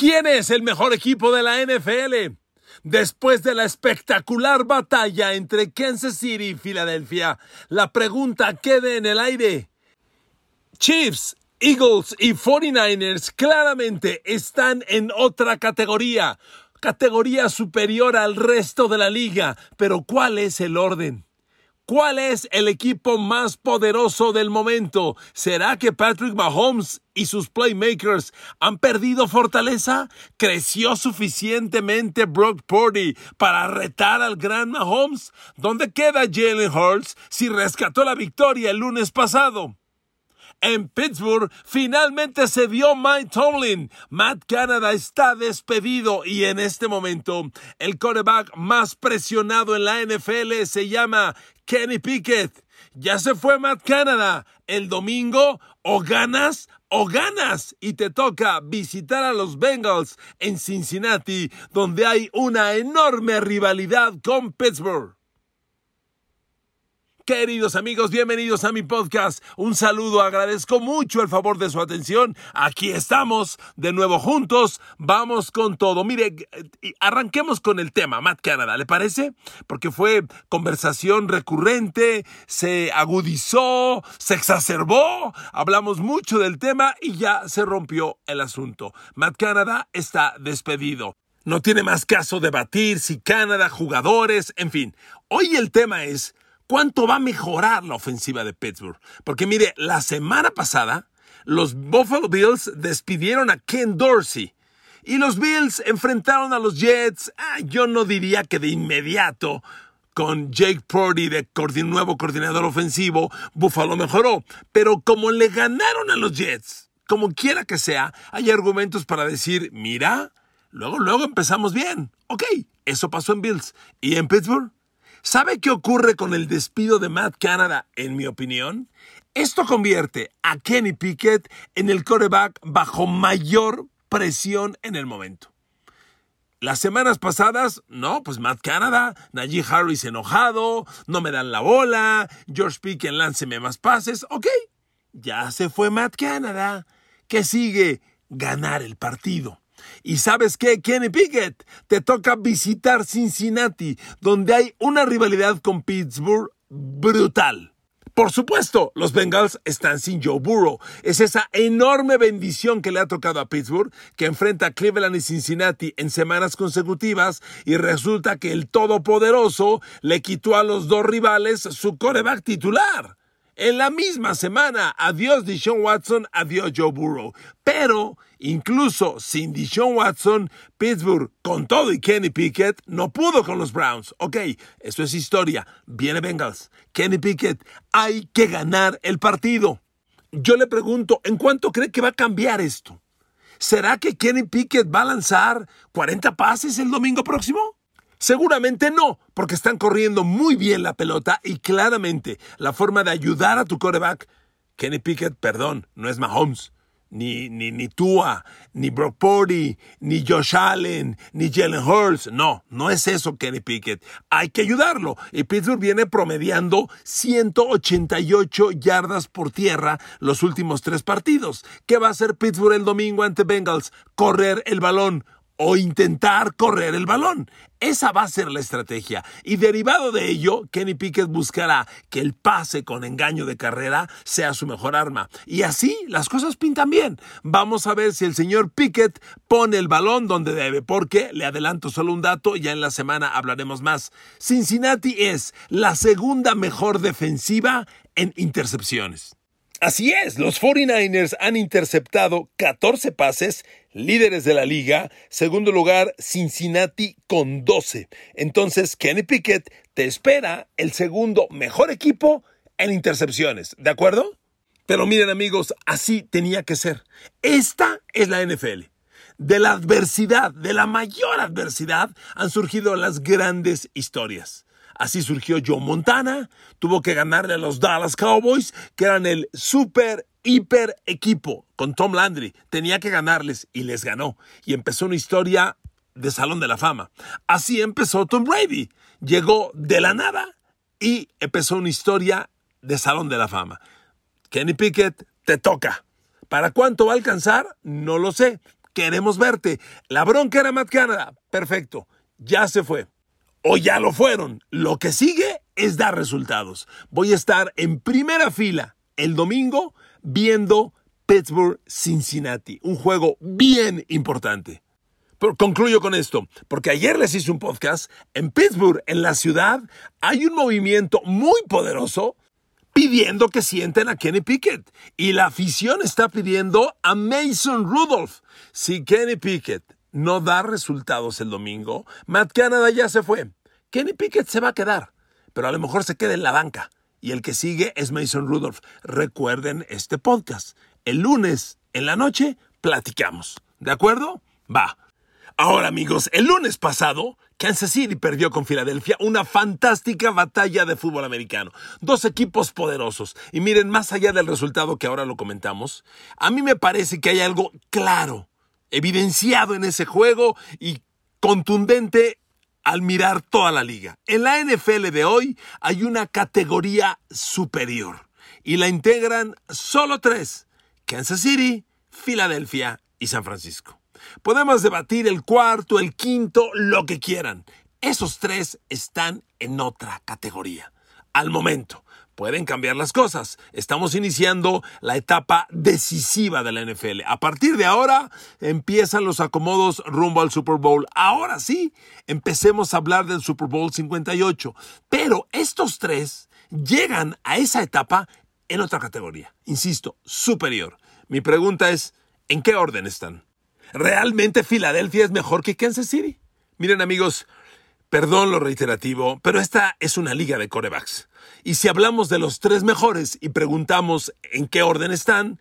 ¿Quién es el mejor equipo de la NFL? Después de la espectacular batalla entre Kansas City y Filadelfia, la pregunta queda en el aire. Chiefs, Eagles y 49ers claramente están en otra categoría, categoría superior al resto de la liga, pero ¿cuál es el orden? ¿Cuál es el equipo más poderoso del momento? ¿Será que Patrick Mahomes y sus playmakers han perdido fortaleza? ¿Creció suficientemente Brock Purdy para retar al gran Mahomes? ¿Dónde queda Jalen Hurts si rescató la victoria el lunes pasado? En Pittsburgh finalmente se dio Mike Tomlin. Matt Canada está despedido y en este momento el quarterback más presionado en la NFL se llama Kenny Pickett. Ya se fue Matt Canada. El domingo o ganas o ganas y te toca visitar a los Bengals en Cincinnati, donde hay una enorme rivalidad con Pittsburgh. Queridos amigos, bienvenidos a mi podcast. Un saludo, agradezco mucho el favor de su atención. Aquí estamos de nuevo juntos. Vamos con todo. Mire, arranquemos con el tema, Matt Canada, ¿le parece? Porque fue conversación recurrente, se agudizó, se exacerbó, hablamos mucho del tema y ya se rompió el asunto. Matt Canada está despedido. No tiene más caso debatir si Canadá, jugadores, en fin. Hoy el tema es cuánto va a mejorar la ofensiva de Pittsburgh. Porque mire, la semana pasada los Buffalo Bills despidieron a Ken Dorsey. Y los Bills enfrentaron a los Jets, ah, yo no diría que de inmediato, con Jake Purdy de nuevo coordinador ofensivo, Buffalo mejoró. Pero como le ganaron a los Jets, como quiera que sea, hay argumentos para decir, mira, luego, luego empezamos bien. Ok, eso pasó en Bills. ¿Y en Pittsburgh? ¿Sabe qué ocurre con el despido de Matt Canada, en mi opinión? Esto convierte a Kenny Pickett en el coreback bajo mayor presión en el momento. Las semanas pasadas, no, pues Matt Canada, Najee Harris enojado, no me dan la bola, George Pickett lánceme más pases, ok, ya se fue Matt Canada. ¿Qué sigue? Ganar el partido. Y sabes qué, Kenny Pickett, te toca visitar Cincinnati, donde hay una rivalidad con Pittsburgh brutal. Por supuesto, los Bengals están sin Joe Burrow. Es esa enorme bendición que le ha tocado a Pittsburgh, que enfrenta a Cleveland y Cincinnati en semanas consecutivas y resulta que el todopoderoso le quitó a los dos rivales su coreback titular. En la misma semana, adiós Deshaun Watson, adiós Joe Burrow. Pero incluso sin Deshaun Watson, Pittsburgh, con todo y Kenny Pickett, no pudo con los Browns. Ok, eso es historia. Viene Bengals. Kenny Pickett, hay que ganar el partido. Yo le pregunto, ¿en cuánto cree que va a cambiar esto? ¿Será que Kenny Pickett va a lanzar 40 pases el domingo próximo? Seguramente no, porque están corriendo muy bien la pelota y claramente la forma de ayudar a tu coreback, Kenny Pickett, perdón, no es Mahomes, ni, ni, ni Tua, ni Brock Purdy, ni Josh Allen, ni Jalen Hurts. No, no es eso, Kenny Pickett. Hay que ayudarlo. Y Pittsburgh viene promediando 188 yardas por tierra los últimos tres partidos. ¿Qué va a hacer Pittsburgh el domingo ante Bengals? Correr el balón o intentar correr el balón. Esa va a ser la estrategia. Y derivado de ello, Kenny Pickett buscará que el pase con engaño de carrera sea su mejor arma. Y así las cosas pintan bien. Vamos a ver si el señor Pickett pone el balón donde debe, porque le adelanto solo un dato, ya en la semana hablaremos más. Cincinnati es la segunda mejor defensiva en intercepciones. Así es, los 49ers han interceptado 14 pases, líderes de la liga, segundo lugar Cincinnati con 12. Entonces Kenny Pickett te espera el segundo mejor equipo en intercepciones, ¿de acuerdo? Pero miren amigos, así tenía que ser. Esta es la NFL. De la adversidad, de la mayor adversidad, han surgido las grandes historias. Así surgió Joe Montana, tuvo que ganarle a los Dallas Cowboys, que eran el super, hiper equipo con Tom Landry. Tenía que ganarles y les ganó. Y empezó una historia de Salón de la Fama. Así empezó Tom Brady. Llegó de la nada y empezó una historia de Salón de la Fama. Kenny Pickett, te toca. ¿Para cuánto va a alcanzar? No lo sé. queremos verte. La bronca era Matt Canada, perfecto, ya se fue. O ya lo fueron. Lo que sigue es dar resultados. Voy a estar en primera fila el domingo viendo Pittsburgh-Cincinnati, un juego bien importante. Concluyo con esto, porque ayer les hice un podcast. En Pittsburgh, en la ciudad, hay un movimiento muy poderoso pidiendo que sienten a Kenny Pickett. Y la afición está pidiendo a Mason Rudolph. Si Kenny Pickett no da resultados el domingo, Matt Canada ya se fue. Kenny Pickett se va a quedar, pero a lo mejor se queda en la banca. Y el que sigue es Mason Rudolph. Recuerden este podcast. El lunes en la noche platicamos. ¿De acuerdo? Va. Ahora amigos, el lunes pasado, Kansas City perdió con Filadelfia una fantástica batalla de fútbol americano. Dos equipos poderosos. Y miren, más allá del resultado que ahora lo comentamos, a mí me parece que hay algo claro, evidenciado en ese juego y contundente al mirar toda la liga. En la NFL de hoy hay una categoría superior y la integran solo tres, Kansas City, Filadelfia y San Francisco. Podemos debatir el cuarto, el quinto, lo que quieran. Esos tres están en otra categoría. Al momento. Pueden cambiar las cosas. Estamos iniciando la etapa decisiva de la NFL. A partir de ahora empiezan los acomodos rumbo al Super Bowl. Ahora sí, empecemos a hablar del Super Bowl 58. Pero estos tres llegan a esa etapa en otra categoría. Insisto, superior. Mi pregunta es, ¿en qué orden están? ¿Realmente Filadelfia es mejor que Kansas City? Miren amigos, perdón lo reiterativo, pero esta es una liga de corebacks. Y si hablamos de los tres mejores y preguntamos en qué orden están,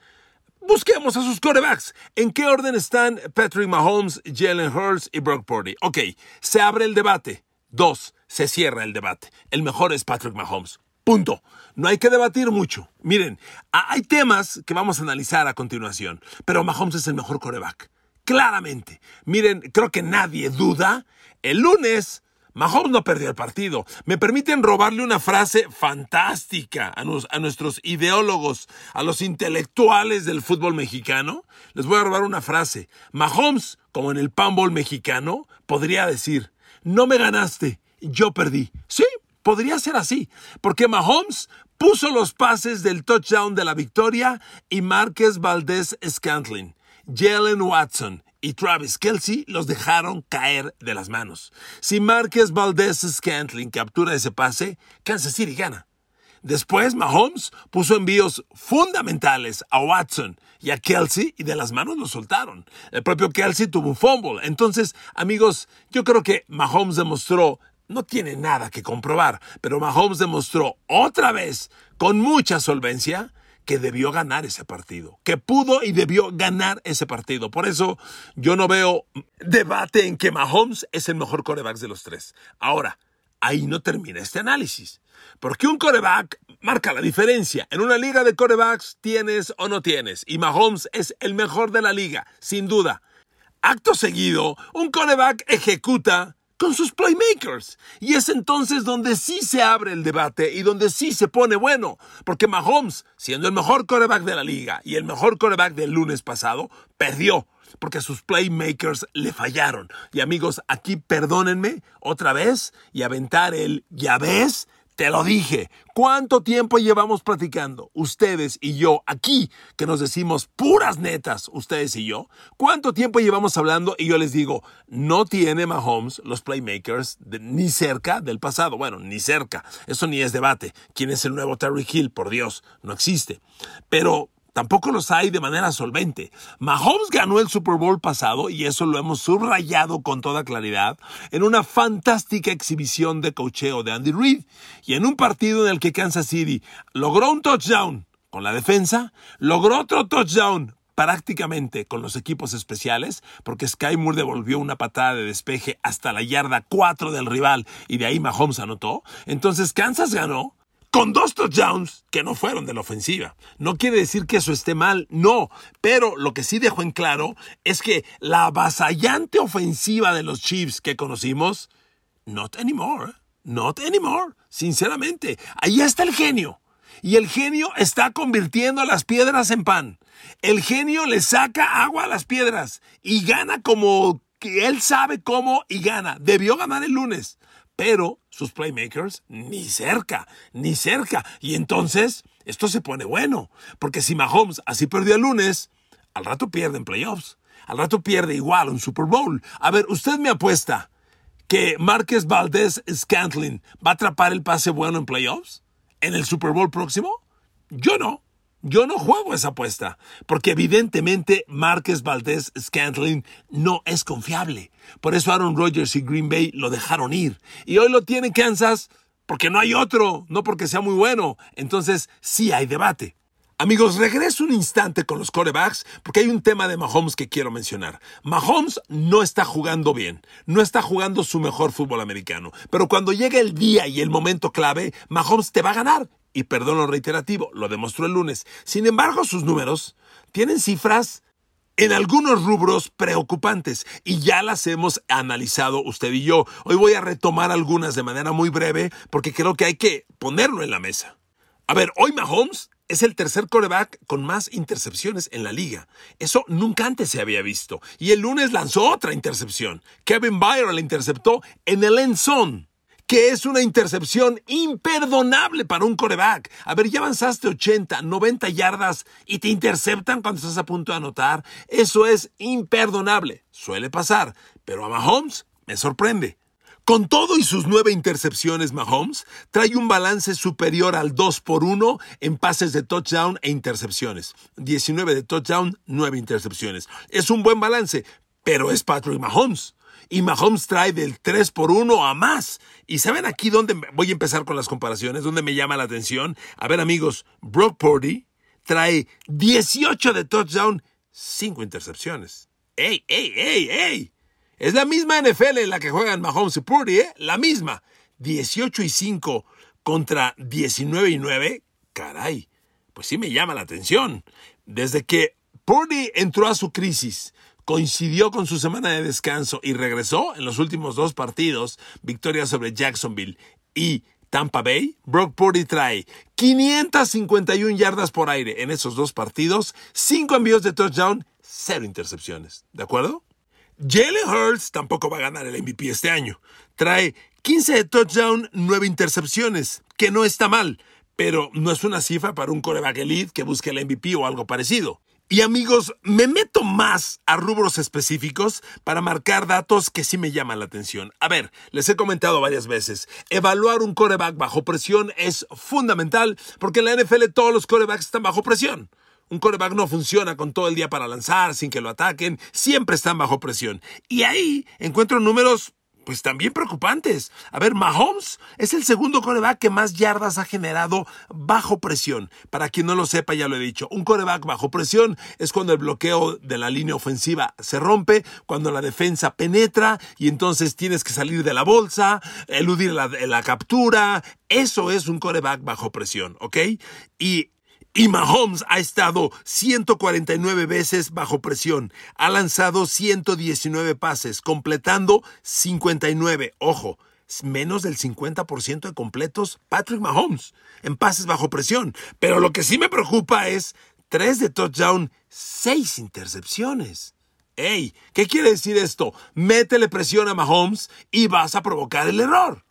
busquemos a sus corebacks. ¿En qué orden están Patrick Mahomes, Jalen Hurts y Brock Purdy? Ok, se abre el debate. Dos, se cierra el debate. El mejor es Patrick Mahomes. Punto. No hay que debatir mucho. Miren, hay temas que vamos a analizar a continuación, pero Mahomes es el mejor coreback claramente. Miren, creo que nadie duda. El lunes, Mahomes no perdió el partido. Me permiten robarle una frase fantástica a, nuestros ideólogos, a los intelectuales del fútbol mexicano. Les voy a robar una frase. Mahomes, como en el panball mexicano, podría decir, no me ganaste, yo perdí. Sí, podría ser así, porque Mahomes puso los pases del touchdown de la victoria y Márquez Valdés Scantling. Jalen Watson y Travis Kelsey los dejaron caer de las manos. Si Márquez Valdez Scantling captura ese pase, Kansas City gana. Después Mahomes puso envíos fundamentales a Watson y a Kelsey y de las manos lo soltaron. El propio Kelsey tuvo un fumble. Entonces, amigos, yo creo que Mahomes demostró, no tiene nada que comprobar, pero Mahomes demostró otra vez, con mucha solvencia, que debió ganar ese partido, que pudo y debió ganar ese partido. Por eso yo no veo debate en que Mahomes es el mejor coreback de los tres. Ahora, ahí no termina este análisis. Porque un coreback marca la diferencia. En una liga de corebacks tienes o no tienes. Y Mahomes es el mejor de la liga, sin duda. Acto seguido, un coreback ejecuta con sus playmakers. Y es entonces donde sí se abre el debate y donde sí se pone bueno. Porque Mahomes, siendo el mejor coreback de la liga y el mejor coreback del lunes pasado, perdió. Porque sus playmakers le fallaron. Y amigos, aquí perdónenme otra vez y aventar el ya ves te lo dije. ¿Cuánto tiempo llevamos platicando? Ustedes y yo aquí, que nos decimos puras netas, ustedes y yo. ¿Cuánto tiempo llevamos hablando? Y yo les digo, no tiene Mahomes los playmakers ni cerca del pasado. Bueno, ni cerca. Eso ni es debate. ¿Quién es el nuevo Terry Hill? Por Dios, no existe. Pero Tampoco los hay de manera solvente. Mahomes ganó el Super Bowl pasado, y eso lo hemos subrayado con toda claridad, en una fantástica exhibición de cocheo de Andy Reid, y en un partido en el que Kansas City logró un touchdown con la defensa, logró otro touchdown prácticamente con los equipos especiales, porque Sky Moore devolvió una patada de despeje hasta la yarda 4 del rival y de ahí Mahomes anotó. Entonces Kansas ganó con dos touchdowns que no fueron de la ofensiva. No quiere decir que eso esté mal, no, pero lo que sí dejó en claro es que la avasallante ofensiva de los Chiefs que conocimos, not anymore, not anymore, sinceramente, ahí está el genio. Y el genio está convirtiendo las piedras en pan. El genio le saca agua a las piedras y gana como que él sabe cómo y gana. Debió ganar el lunes, pero sus playmakers ni cerca, ni cerca. Y entonces esto se pone bueno, porque si Mahomes así perdió el lunes, al rato pierde en playoffs. Al rato pierde igual un Super Bowl. A ver, usted me apuesta que Márquez Valdés Scantling va a atrapar el pase bueno en playoffs en el Super Bowl próximo. Yo no. Yo no juego esa apuesta, porque evidentemente Márquez Valdés Scantling no es confiable. Por eso Aaron Rodgers y Green Bay lo dejaron ir. Y hoy lo tiene Kansas porque no hay otro, no porque sea muy bueno. Entonces sí hay debate. Amigos, regreso un instante con los corebacks porque hay un tema de Mahomes que quiero mencionar. Mahomes no está jugando bien, no está jugando su mejor fútbol americano, pero cuando llega el día y el momento clave, Mahomes te va a ganar y perdón lo reiterativo, lo demostró el lunes. Sin embargo, sus números tienen cifras en algunos rubros preocupantes y ya las hemos analizado usted y yo. Hoy voy a retomar algunas de manera muy breve porque creo que hay que ponerlo en la mesa. A ver, hoy Mahomes es el tercer coreback con más intercepciones en la liga. Eso nunca antes se había visto. Y el lunes lanzó otra intercepción. Kevin Byron la interceptó en el end zone que es una intercepción imperdonable para un coreback. A ver, ya avanzaste 80, 90 yardas y te interceptan cuando estás a punto de anotar. Eso es imperdonable. Suele pasar, pero a Mahomes me sorprende. Con todo y sus nueve intercepciones, Mahomes trae un balance superior al 2 por 1 en pases de touchdown e intercepciones. 19 de touchdown, 9 intercepciones. Es un buen balance, pero es Patrick Mahomes y Mahomes trae del 3 por 1 a más. Y saben aquí dónde voy a empezar con las comparaciones, dónde me llama la atención. A ver, amigos, Brock Purdy trae 18 de touchdown, 5 intercepciones. ¡Ey, ey, ey, ey! Es la misma NFL en la que juegan Mahomes y Purdy, ¿eh? La misma. 18 y 5 contra 19 y 9. Caray, pues sí me llama la atención. Desde que Purdy entró a su crisis, coincidió con su semana de descanso y regresó en los últimos dos partidos, victoria sobre Jacksonville y Tampa Bay, Brock Purdy trae 551 yardas por aire en esos dos partidos, 5 envíos de touchdown, 0 intercepciones. ¿De acuerdo? Jalen Hurts tampoco va a ganar el MVP este año. Trae 15 de touchdown, 9 intercepciones, que no está mal, pero no es una cifra para un coreback elite que busque el MVP o algo parecido. Y amigos, me meto más a rubros específicos para marcar datos que sí me llaman la atención. A ver, les he comentado varias veces, evaluar un coreback bajo presión es fundamental porque en la NFL todos los corebacks están bajo presión. Un coreback no funciona con todo el día para lanzar, sin que lo ataquen, siempre están bajo presión. Y ahí encuentro números pues también preocupantes. A ver, Mahomes es el segundo coreback que más yardas ha generado bajo presión. Para quien no lo sepa, ya lo he dicho, un coreback bajo presión es cuando el bloqueo de la línea ofensiva se rompe, cuando la defensa penetra y entonces tienes que salir de la bolsa, eludir la, captura. Eso es un coreback bajo presión, ¿ok? Y y Mahomes ha estado 149 veces bajo presión, ha lanzado 119 pases, completando 59. Ojo, menos del 50% de completos Patrick Mahomes en pases bajo presión. Pero lo que sí me preocupa es 3 de touchdown, 6 intercepciones. Ey, ¿qué quiere decir esto? Métele presión a Mahomes y vas a provocar el error.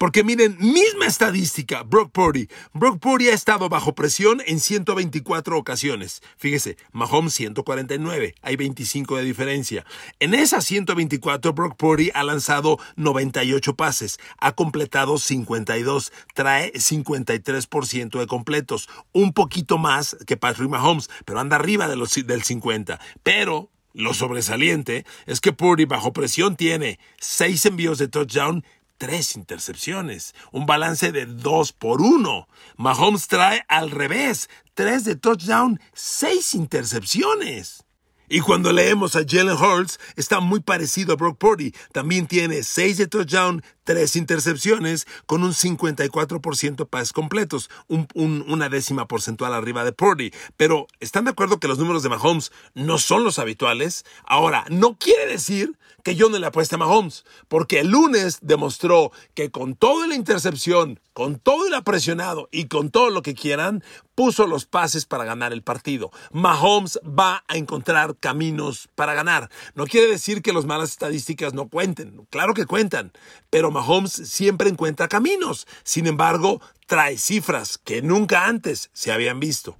Porque miren, misma estadística, Brock Purdy. Brock Purdy ha estado bajo presión en 124 ocasiones. Fíjese, Mahomes 149, hay 25 de diferencia. En esas 124, Brock Purdy ha lanzado 98 pases, ha completado 52, trae 53% de completos, un poquito más que Patrick Mahomes, pero anda arriba del 50. Pero lo sobresaliente es que Purdy bajo presión tiene 6 envíos de touchdown, tres intercepciones, un balance de dos por uno. Mahomes trae al revés, tres de touchdown, seis intercepciones. Y cuando leemos a Jalen Hurts, está muy parecido a Brock Purdy. También tiene 6 de touchdown, 3 intercepciones, con un 54% pases completos, una décima porcentual arriba de Purdy. Pero, ¿están de acuerdo que los números de Mahomes no son los habituales? Ahora, no quiere decir que yo no le apueste a Mahomes, porque el lunes demostró que con toda la intercepción, con todo el apresionado y con todo lo que quieran, puso los pases para ganar el partido. Mahomes va a encontrar caminos para ganar. No quiere decir que las malas estadísticas no cuenten, claro que cuentan, pero Mahomes siempre encuentra caminos. Sin embargo, trae cifras que nunca antes se habían visto.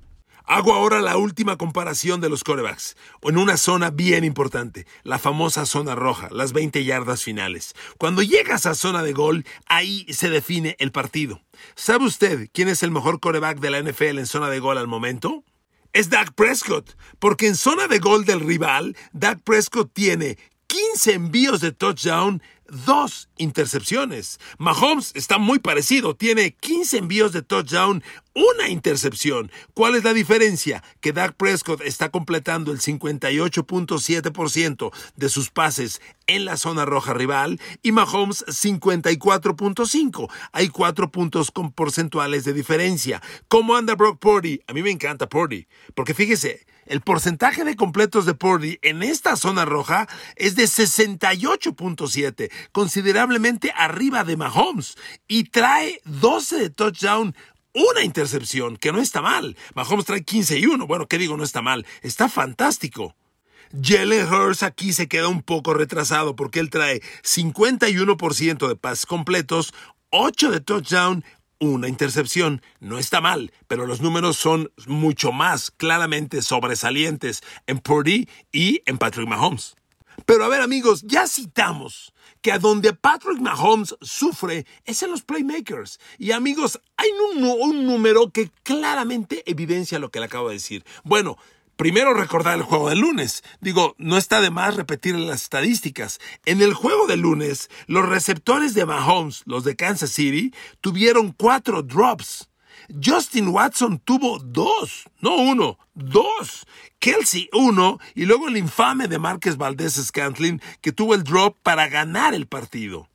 Hago ahora la última comparación de los corebacks, en una zona bien importante, la famosa zona roja, las 20 yardas finales. Cuando llegas a zona de gol, ahí se define el partido. ¿Sabe usted quién es el mejor coreback de la NFL en zona de gol al momento? Es Dak Prescott, porque en zona de gol del rival, Dak Prescott tiene 15 envíos de touchdown dos intercepciones. Mahomes está muy parecido, tiene 15 envíos de touchdown, una intercepción. ¿Cuál es la diferencia? Que Dak Prescott está completando el 58.7% de sus pases en la zona roja rival y Mahomes 54.5. Hay cuatro puntos con porcentuales de diferencia. ¿Cómo anda Brock Purdy? A mí me encanta Purdy, porque fíjese, el porcentaje de completos de Purdy en esta zona roja es de 68.7, considerablemente arriba de Mahomes, y trae 12 de touchdown, una intercepción, que no está mal. Mahomes trae 15 y 1. Bueno, ¿qué digo? No está mal. Está fantástico. Jalen Hurts aquí se queda un poco retrasado porque él trae 51% de pases completos, 8 de touchdown, una intercepción. No está mal, pero los números son mucho más claramente sobresalientes en Purdy y en Patrick Mahomes. Pero a ver amigos, ya citamos que a donde Patrick Mahomes sufre es en los playmakers. Y amigos, hay un, número que claramente evidencia lo que le acabo de decir. Bueno, Primero recordar el juego del lunes. Digo, no está de más repetir las estadísticas. En el juego del lunes, los receptores de Mahomes, los de Kansas City, tuvieron cuatro drops. Justin Watson tuvo dos, no uno, dos. Kelsey uno y luego el infame de Márquez Valdés Scantling que tuvo el drop para ganar el partido.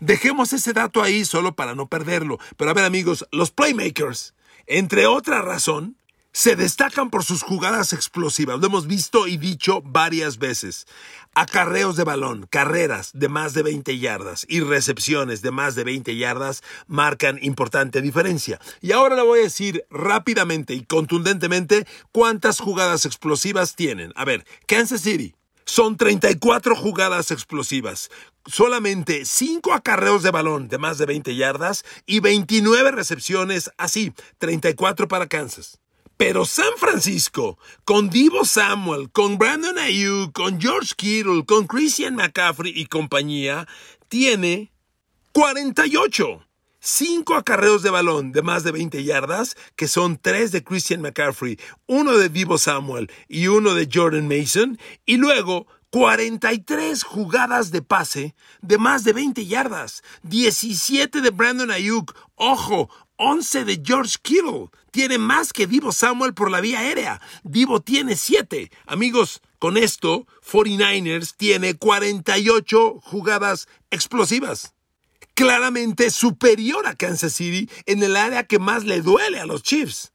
Dejemos ese dato ahí solo para no perderlo. Pero a ver amigos, los playmakers, entre otra razón, se destacan por sus jugadas explosivas. Lo hemos visto y dicho varias veces. Acarreos de balón, carreras de más de 20 yardas y recepciones de más de 20 yardas marcan importante diferencia. Y ahora le voy a decir rápidamente y contundentemente cuántas jugadas explosivas tienen. A ver, Kansas City. Son 34 jugadas explosivas, solamente 5 acarreos de balón de más de 20 yardas y 29 recepciones así, 34 para Kansas. Pero San Francisco, con Divo Samuel, con Brandon Ayuk, con George Kittle, con Christian McCaffrey y compañía, tiene 48. Cinco acarreos de balón de más de 20 yardas, que son tres de Christian McCaffrey, uno de Divo Samuel y uno de Jordan Mason, y luego 43 jugadas de pase de más de 20 yardas, 17 de Brandon Ayuk, ojo, 11 de George Kittle. Tiene más que Divo Samuel por la vía aérea. Divo tiene 7. Amigos, con esto, 49ers tiene 48 jugadas explosivas. Claramente superior a Kansas City en el área que más le duele a los Chiefs.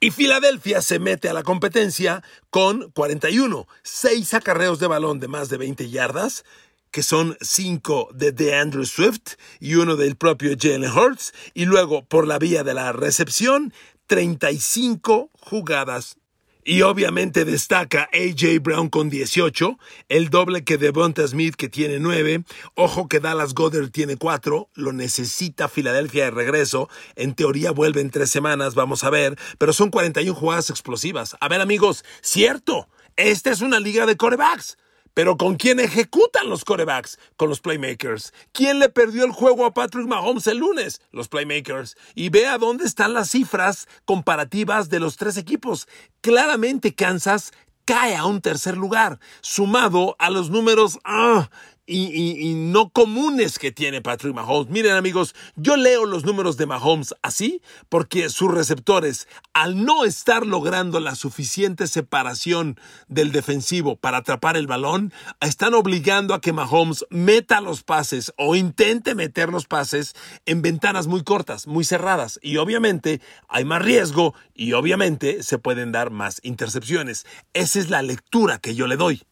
Y Filadelfia se mete a la competencia con 41, 6 acarreos de balón de más de 20 yardas, que son cinco de DeAndre Swift y uno del propio Jalen Hurts, y luego por la vía de la recepción, 35 jugadas. Y obviamente destaca AJ Brown con 18, el doble que Devonta Smith que tiene 9, ojo que Dallas Goddard tiene 4, lo necesita Filadelfia de regreso, en teoría vuelve en tres semanas, vamos a ver, pero son 41 jugadas explosivas. A ver amigos, cierto, esta es una liga de corebacks. Pero ¿con quién ejecutan los corebacks? Con los playmakers. ¿Quién le perdió el juego a Patrick Mahomes el lunes? Los playmakers. Y vea dónde están las cifras comparativas de los tres equipos. Claramente Kansas cae a un tercer lugar, sumado a los números ah, y, no comunes que tiene Patrick Mahomes. Miren amigos, yo leo los números de Mahomes así porque sus receptores, al no estar logrando la suficiente separación del defensivo para atrapar el balón, están obligando a que Mahomes meta los pases o intente meter los pases en ventanas muy cortas, muy cerradas. Y obviamente hay más riesgo y obviamente se pueden dar más intercepciones. Esa es la lectura que yo le doy.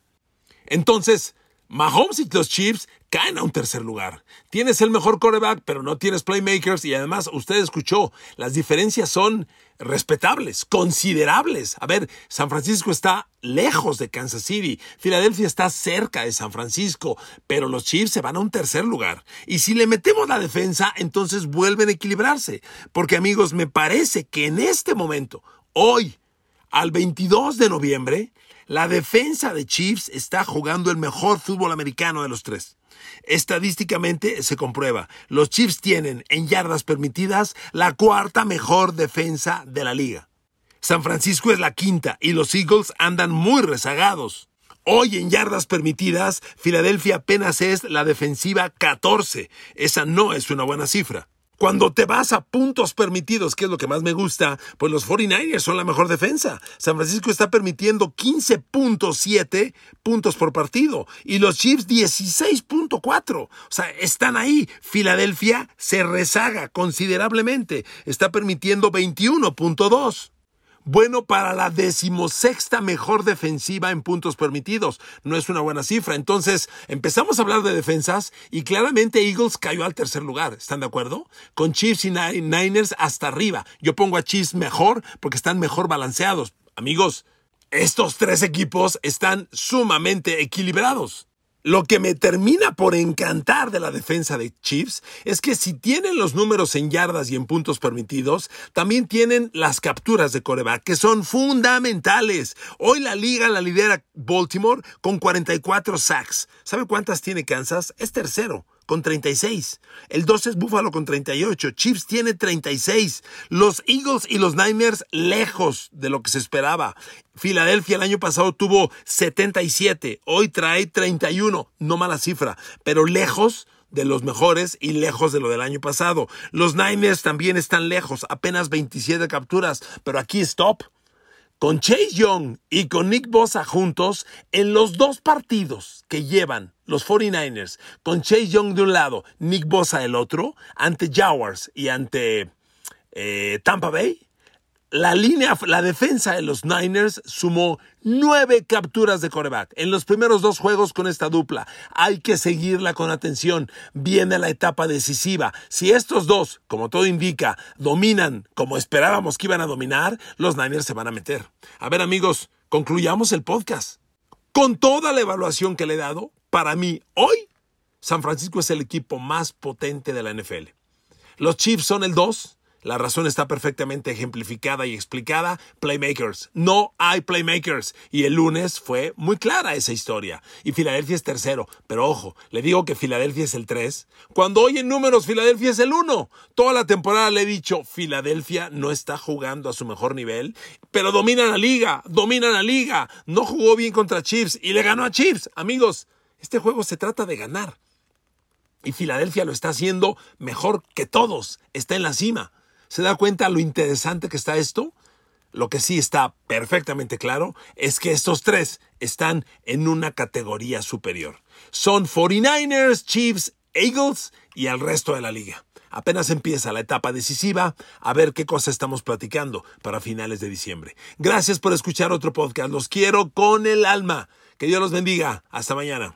Entonces, Mahomes y los Chiefs caen a un tercer lugar. Tienes el mejor quarterback, pero no tienes playmakers y además usted escuchó, las diferencias son respetables, considerables. A ver, San Francisco está lejos de Kansas City, Filadelfia está cerca de San Francisco, pero los Chiefs se van a un tercer lugar. Y si le metemos la defensa, entonces vuelven a equilibrarse. Porque amigos, me parece que en este momento, hoy, al 22 de noviembre, la defensa de Chiefs está jugando el mejor fútbol americano de los tres. Estadísticamente se comprueba. Los Chiefs tienen en yardas permitidas la cuarta mejor defensa de la liga. San Francisco es la quinta y los Eagles andan muy rezagados. Hoy en yardas permitidas, Filadelfia apenas es la defensiva 14. Esa no es una buena cifra. Cuando te vas a puntos permitidos, que es lo que más me gusta, pues los 49ers son la mejor defensa. San Francisco está permitiendo 15.7 puntos por partido y los Chiefs 16.4. O sea, están ahí. Filadelfia se rezaga considerablemente. Está permitiendo 21.2 bueno para la decimosexta mejor defensiva en puntos permitidos. No es una buena cifra. Entonces, empezamos a hablar de defensas y claramente Eagles cayó al tercer lugar. ¿Están de acuerdo? Con Chiefs y Niners hasta arriba. Yo pongo a Chiefs mejor porque están mejor balanceados. Amigos, estos tres equipos están sumamente equilibrados. Lo que me termina por encantar de la defensa de Chiefs es que si tienen los números en yardas y en puntos permitidos, también tienen las capturas de coreback, que son fundamentales. Hoy la liga la lidera Baltimore con 44 sacks. ¿Sabe cuántas tiene Kansas? Es tercero con 36. El 12 es Buffalo con 38. Chiefs tiene 36. Los Eagles y los Niners lejos de lo que se esperaba. Filadelfia el año pasado tuvo 77. Hoy trae 31. No mala cifra, pero lejos de los mejores y lejos de lo del año pasado. Los Niners también están lejos, apenas 27 capturas, pero aquí stop. Con Chase Young y con Nick Bosa juntos, en los dos partidos que llevan los 49ers, con Chase Young de un lado, Nick Bosa del otro, ante Jaguars y ante eh, Tampa Bay, la línea, la defensa de los Niners sumó nueve capturas de coreback en los primeros dos juegos con esta dupla. Hay que seguirla con atención. Viene la etapa decisiva. Si estos dos, como todo indica, dominan como esperábamos que iban a dominar, los Niners se van a meter. A ver amigos, concluyamos el podcast. Con toda la evaluación que le he dado, para mí hoy San Francisco es el equipo más potente de la NFL. Los Chiefs son el 2, la razón está perfectamente ejemplificada y explicada. Playmakers. No hay playmakers. Y el lunes fue muy clara esa historia. Y Filadelfia es tercero. Pero ojo, le digo que Filadelfia es el 3. Cuando hoy en números Filadelfia es el 1. Toda la temporada le he dicho, Filadelfia no está jugando a su mejor nivel, pero domina la liga, domina la liga. No jugó bien contra Chiefs y le ganó a Chiefs. Amigos, este juego se trata de ganar. Y Filadelfia lo está haciendo mejor que todos. Está en la cima. ¿Se da cuenta lo interesante que está esto? Lo que sí está perfectamente claro es que estos tres están en una categoría superior. Son 49ers, Chiefs, Eagles y el resto de la liga. Apenas empieza la etapa decisiva, a ver qué cosa estamos platicando para finales de diciembre. Gracias por escuchar otro podcast. Los quiero con el alma. Que Dios los bendiga. Hasta mañana.